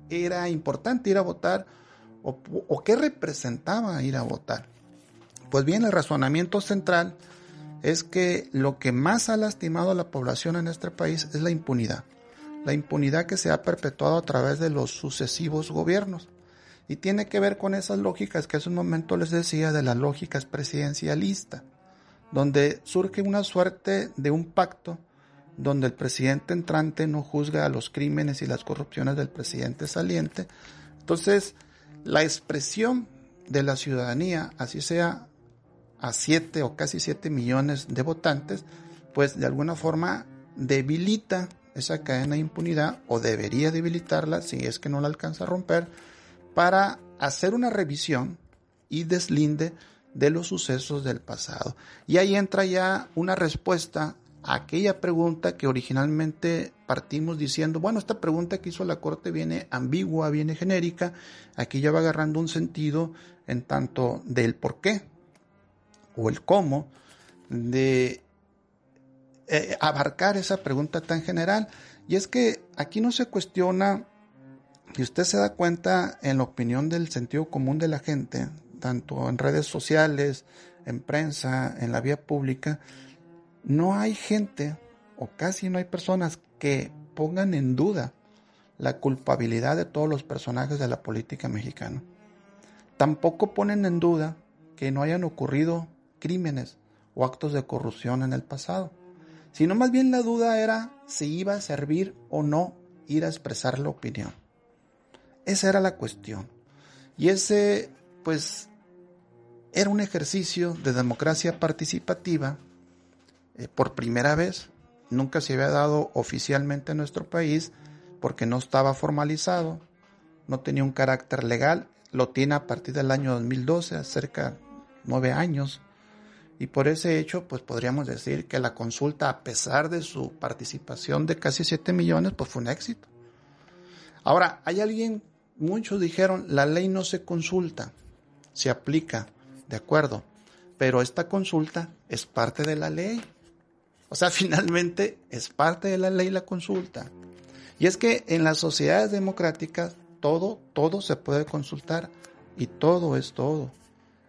era importante ir a votar o, o qué representaba ir a votar? Pues bien, el razonamiento central es que lo que más ha lastimado a la población en este país es la impunidad. La impunidad que se ha perpetuado a través de los sucesivos gobiernos. Y tiene que ver con esas lógicas que hace un momento les decía de las lógicas presidencialistas, donde surge una suerte de un pacto donde el presidente entrante no juzga a los crímenes y las corrupciones del presidente saliente. Entonces, la expresión de la ciudadanía, así sea a 7 o casi 7 millones de votantes, pues de alguna forma debilita esa cadena de impunidad o debería debilitarla si es que no la alcanza a romper para hacer una revisión y deslinde de los sucesos del pasado. Y ahí entra ya una respuesta a aquella pregunta que originalmente partimos diciendo, bueno, esta pregunta que hizo la Corte viene ambigua, viene genérica, aquí ya va agarrando un sentido en tanto del por qué o el cómo de eh, abarcar esa pregunta tan general. Y es que aquí no se cuestiona, y usted se da cuenta en la opinión del sentido común de la gente, tanto en redes sociales, en prensa, en la vía pública, no hay gente o casi no hay personas que pongan en duda la culpabilidad de todos los personajes de la política mexicana. Tampoco ponen en duda que no hayan ocurrido crímenes o actos de corrupción en el pasado, sino más bien la duda era si iba a servir o no ir a expresar la opinión. Esa era la cuestión. Y ese, pues, era un ejercicio de democracia participativa eh, por primera vez. Nunca se había dado oficialmente en nuestro país porque no estaba formalizado, no tenía un carácter legal, lo tiene a partir del año 2012, cerca de nueve años. Y por ese hecho, pues podríamos decir que la consulta, a pesar de su participación de casi 7 millones, pues fue un éxito. Ahora, hay alguien, muchos dijeron, la ley no se consulta, se aplica, de acuerdo, pero esta consulta es parte de la ley. O sea, (laughs) finalmente es parte de la ley la consulta. Y es que en las sociedades democráticas todo, todo se puede consultar y todo es todo.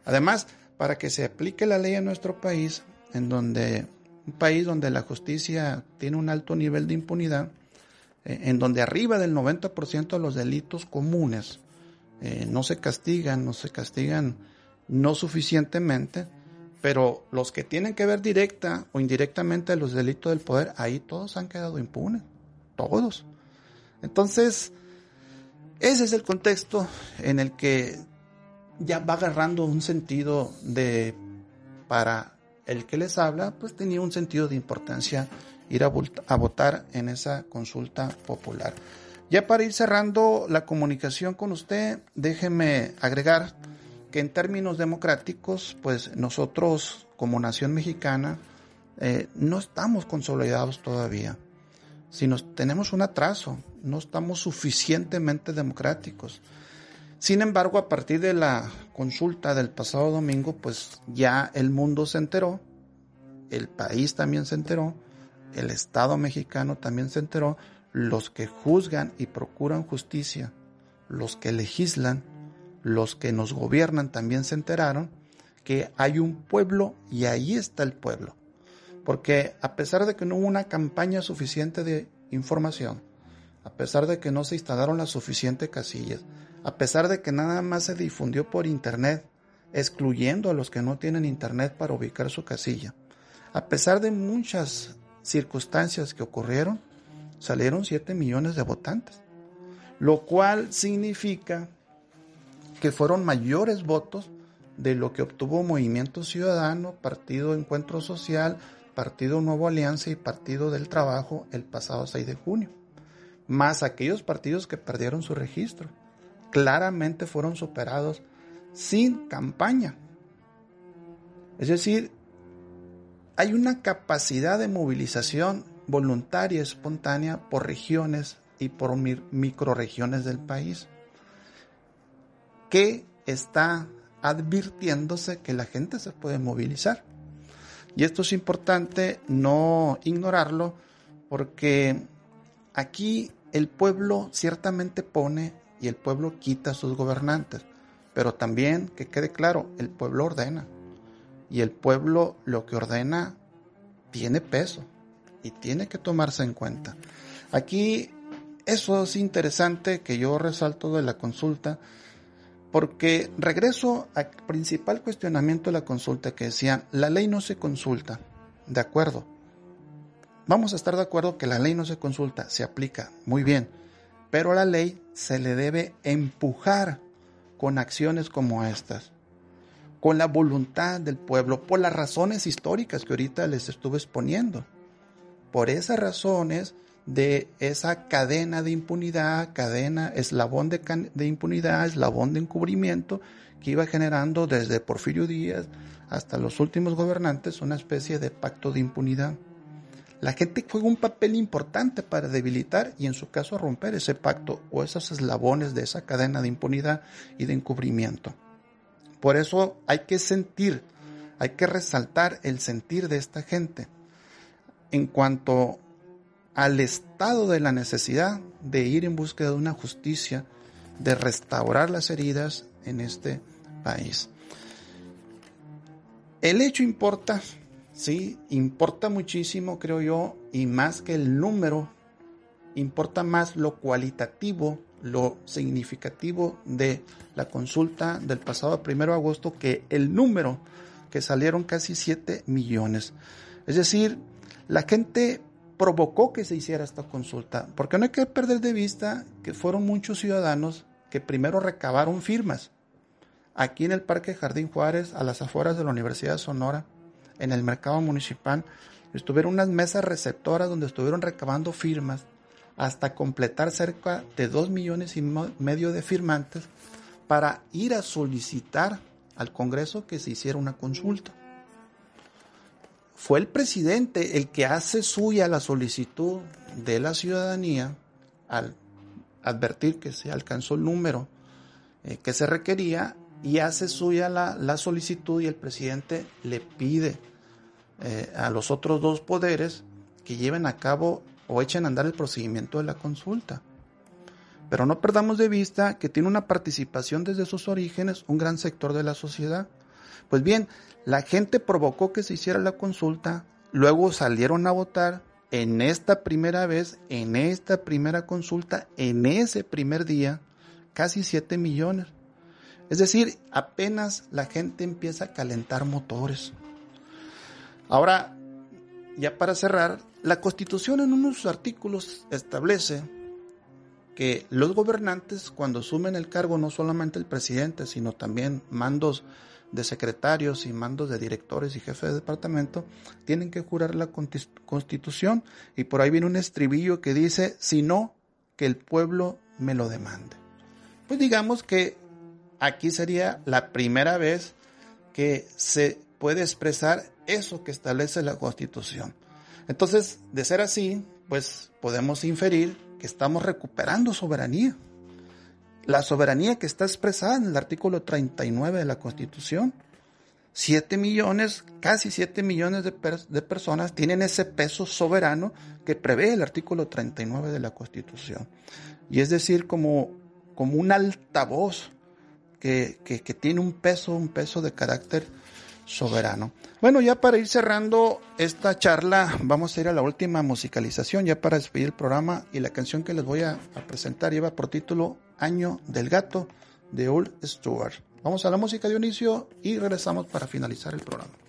Además, para que se aplique la ley en nuestro país, en donde un país donde la justicia tiene un alto nivel de impunidad, eh, en donde arriba del 90% de los delitos comunes eh, no se castigan, no se castigan no suficientemente, pero los que tienen que ver directa o indirectamente los delitos del poder, ahí todos han quedado impunes, todos. Entonces, ese es el contexto en el que ya va agarrando un sentido de, para el que les habla, pues tenía un sentido de importancia ir a, votar en esa consulta popular. Ya para ir cerrando la comunicación con usted, déjeme agregar que en términos democráticos, pues nosotros como nación mexicana eh, no estamos consolidados todavía, sino tenemos un atraso, no estamos suficientemente democráticos. Sin embargo, a partir de la consulta del pasado domingo, pues ya el mundo se enteró, el país también se enteró, el Estado mexicano también se enteró, los que juzgan y procuran justicia, los que legislan, los que nos gobiernan también se enteraron que hay un pueblo y ahí está el pueblo. Porque a pesar de que no hubo una campaña suficiente de información, a pesar de que no se instalaron las suficientes casillas, a pesar de que nada más se difundió por internet, excluyendo a los que no tienen internet para ubicar su casilla, a pesar de muchas circunstancias que ocurrieron, salieron 7 millones de votantes, lo cual significa que fueron mayores votos de lo que obtuvo Movimiento Ciudadano, Partido Encuentro Social, Partido Nuevo Alianza y Partido del Trabajo el pasado 6 de junio, más aquellos partidos que perdieron su registro. Claramente fueron superados sin campaña. Es decir, hay una capacidad de movilización voluntaria, espontánea, por regiones y por microregiones del país que está advirtiéndose que la gente se puede movilizar. Y esto es importante no ignorarlo porque aquí el pueblo ciertamente pone y el pueblo quita a sus gobernantes, pero también que quede claro, el pueblo ordena y el pueblo lo que ordena tiene peso y tiene que tomarse en cuenta. Aquí eso es interesante que yo resalto de la consulta porque regreso al principal cuestionamiento de la consulta que decía, la ley no se consulta. De acuerdo. Vamos a estar de acuerdo que la ley no se consulta, se aplica, muy bien. Pero la ley se le debe empujar con acciones como estas, con la voluntad del pueblo, por las razones históricas que ahorita les estuve exponiendo. Por esas razones de esa cadena de impunidad, cadena, eslabón de, de, impunidad, eslabón de encubrimiento que iba generando desde Porfirio Díaz hasta los últimos gobernantes una especie de pacto de impunidad. La gente juega un papel importante para debilitar y en su caso romper ese pacto o esos eslabones de esa cadena de impunidad y de encubrimiento. Por eso hay que sentir, hay que resaltar el sentir de esta gente en cuanto al estado de la necesidad de ir en búsqueda de una justicia, de restaurar las heridas en este país. El hecho importa, sí, importa muchísimo, creo yo, y más que el número, importa más lo cualitativo, lo significativo de la consulta del pasado primero de agosto que el número que salieron casi 7 millones. Es decir, la gente provocó que se hiciera esta consulta, porque no hay que perder de vista que fueron muchos ciudadanos que primero recabaron firmas aquí en el Parque Jardín Juárez, a las afueras de la Universidad de Sonora, en el mercado municipal, estuvieron unas mesas receptoras donde estuvieron recabando firmas hasta completar cerca de dos millones y medio de firmantes para ir a solicitar al Congreso que se hiciera una consulta. Fue el presidente el que hace suya la solicitud de la ciudadanía al advertir que se alcanzó el número eh, que se requería y hace suya la, solicitud y el presidente le pide eh, a los otros dos poderes que lleven a cabo o echen a andar el procedimiento de la consulta. Pero no perdamos de vista que tiene una participación desde sus orígenes un gran sector de la sociedad Pues bien, la gente provocó que se hiciera la consulta, luego salieron a votar en esta primera vez, en esta primera consulta, en ese primer día, casi 7 millones. Es decir, apenas la gente empieza a calentar motores. Ahora, ya para cerrar, la Constitución en unos artículos establece que los gobernantes cuando asumen el cargo, no solamente el presidente, sino también mandos de secretarios y mandos de directores y jefes de departamento, tienen que jurar la constitución y por ahí viene un estribillo que dice, si no, que el pueblo me lo demande. Pues digamos que aquí sería la primera vez que se puede expresar eso que establece la constitución. Entonces, de ser así, pues podemos inferir que estamos recuperando soberanía. La soberanía que está expresada en el artículo 39 de la Constitución. Siete millones, casi siete millones de, de, personas tienen ese peso soberano que prevé el artículo 39 de la Constitución. Y es decir, como, como un altavoz que, que, que tiene un peso, un peso de carácter soberano. Bueno, ya para ir cerrando esta charla, vamos a ir a la última musicalización, ya para despedir el programa, y la canción que les voy a, presentar lleva por título Año del Gato de Old Stewart. Vamos a la música de inicio y regresamos para finalizar el programa.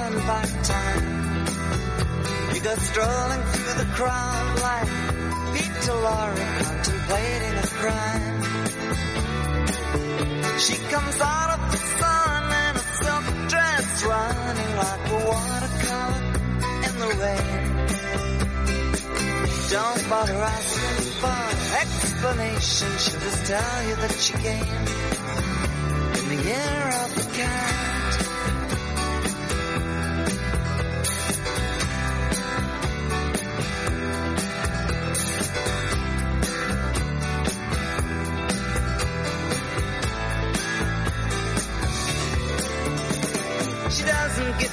turn back time. You go strolling through the crowd like Peter Lorre contemplating a crime. She comes out of the sun in a silk dress, running like a watercolor in the rain. Don't bother asking for explanation. She'll just tell you that she came in the year of the cat.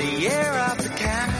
the year of the cat.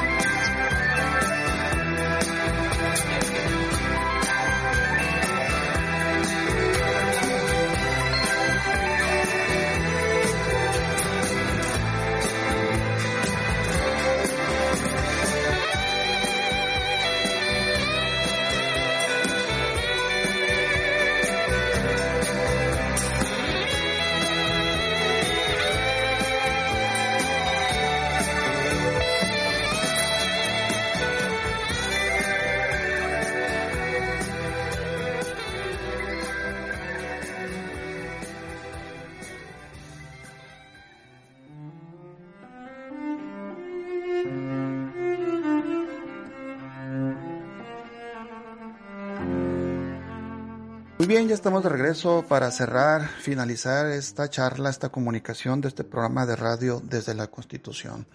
Bien, ya estamos de regreso para cerrar, finalizar esta charla, esta comunicación de este programa de radio desde la Constitución.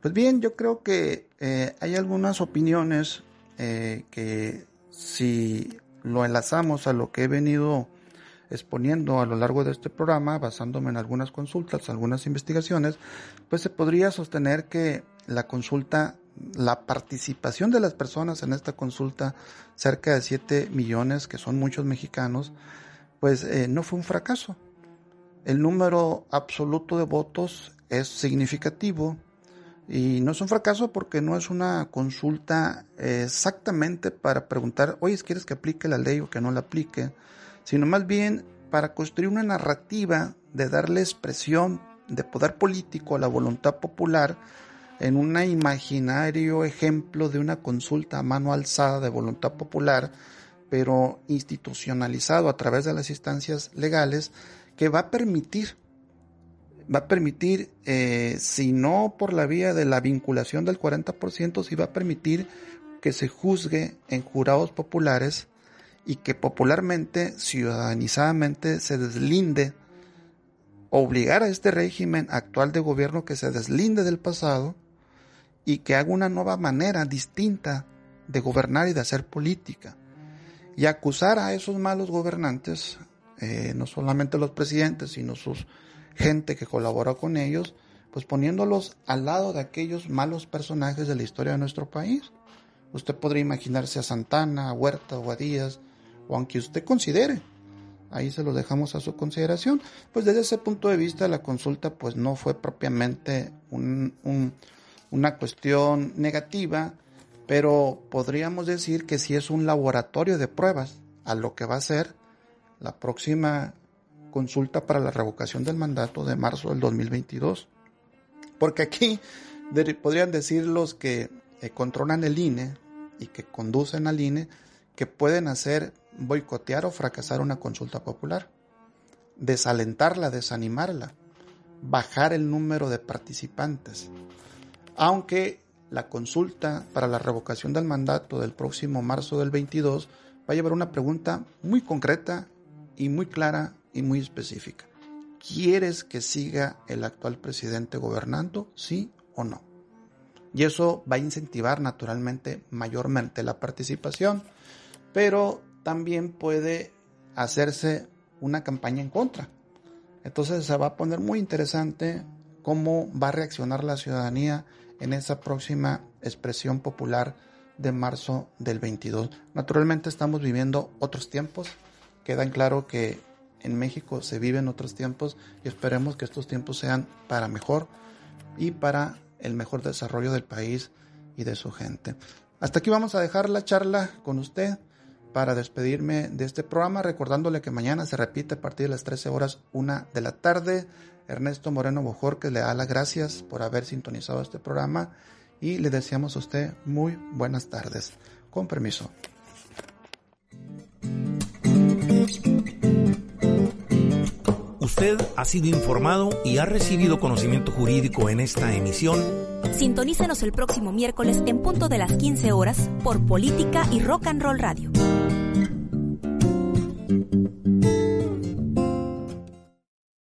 Pues bien, yo creo que eh, hay algunas opiniones eh, que si lo enlazamos a lo que he venido exponiendo a lo largo de este programa, basándome en algunas consultas, algunas investigaciones, pues se podría sostener que la consulta la participación de las personas en esta consulta, cerca de 7 millones, que son muchos mexicanos, pues eh, no fue un fracaso. El número absoluto de votos es significativo y no es un fracaso porque no es una consulta exactamente para preguntar, oye, ¿quieres que aplique la ley o que no la aplique? Sino más bien para construir una narrativa de darle expresión de poder político a la voluntad popular en un imaginario ejemplo de una consulta a mano alzada de voluntad popular, pero institucionalizado a través de las instancias legales, que va a permitir, va a permitir, eh, si no por la vía de la vinculación del 40%, si va a permitir que se juzgue en jurados populares y que popularmente, ciudadanizadamente, se deslinde, obligar a este régimen actual de gobierno que se deslinde del pasado, y que haga una nueva manera distinta de gobernar y de hacer política. Y acusar a esos malos gobernantes, eh, no solamente los presidentes, sino sus gente que colaboró con ellos, pues poniéndolos al lado de aquellos malos personajes de la historia de nuestro país. Usted podría imaginarse a Santana, a Huerta o a Díaz, o aunque usted considere, ahí se lo dejamos a su consideración, pues desde ese punto de vista la consulta pues no fue propiamente un, un una cuestión negativa, pero podríamos decir que si es un laboratorio de pruebas a lo que va a ser la próxima consulta para la revocación del mandato de marzo del 2022. Porque aquí podrían decir los que eh, controlan el INE y que conducen al INE que pueden hacer boicotear o fracasar una consulta popular, desalentarla, desanimarla, bajar el número de participantes, aunque la consulta para la revocación del mandato del próximo marzo del 22 va a llevar una pregunta muy concreta y muy clara y muy específica. ¿Quieres que siga el actual presidente gobernando? ¿Sí o no? Y eso va a incentivar naturalmente mayormente la participación, pero también puede hacerse una campaña en contra. Entonces se va a poner muy interesante cómo va a reaccionar la ciudadanía en esa próxima expresión popular de marzo del 22. Naturalmente estamos viviendo otros tiempos, queda claro que en México se viven otros tiempos y esperemos que estos tiempos sean para mejor y para el mejor desarrollo del país y de su gente. Hasta aquí vamos a dejar la charla con usted para despedirme de este programa, recordándole que mañana se repite a partir de las 13 horas, una de la tarde. Ernesto Moreno que le da las gracias por haber sintonizado este programa y le deseamos a usted muy buenas tardes. Con permiso. Usted ha sido informado y ha recibido conocimiento jurídico en esta emisión. Sintonícenos el próximo miércoles en punto de las 15 horas por Política y Rock and Roll Radio.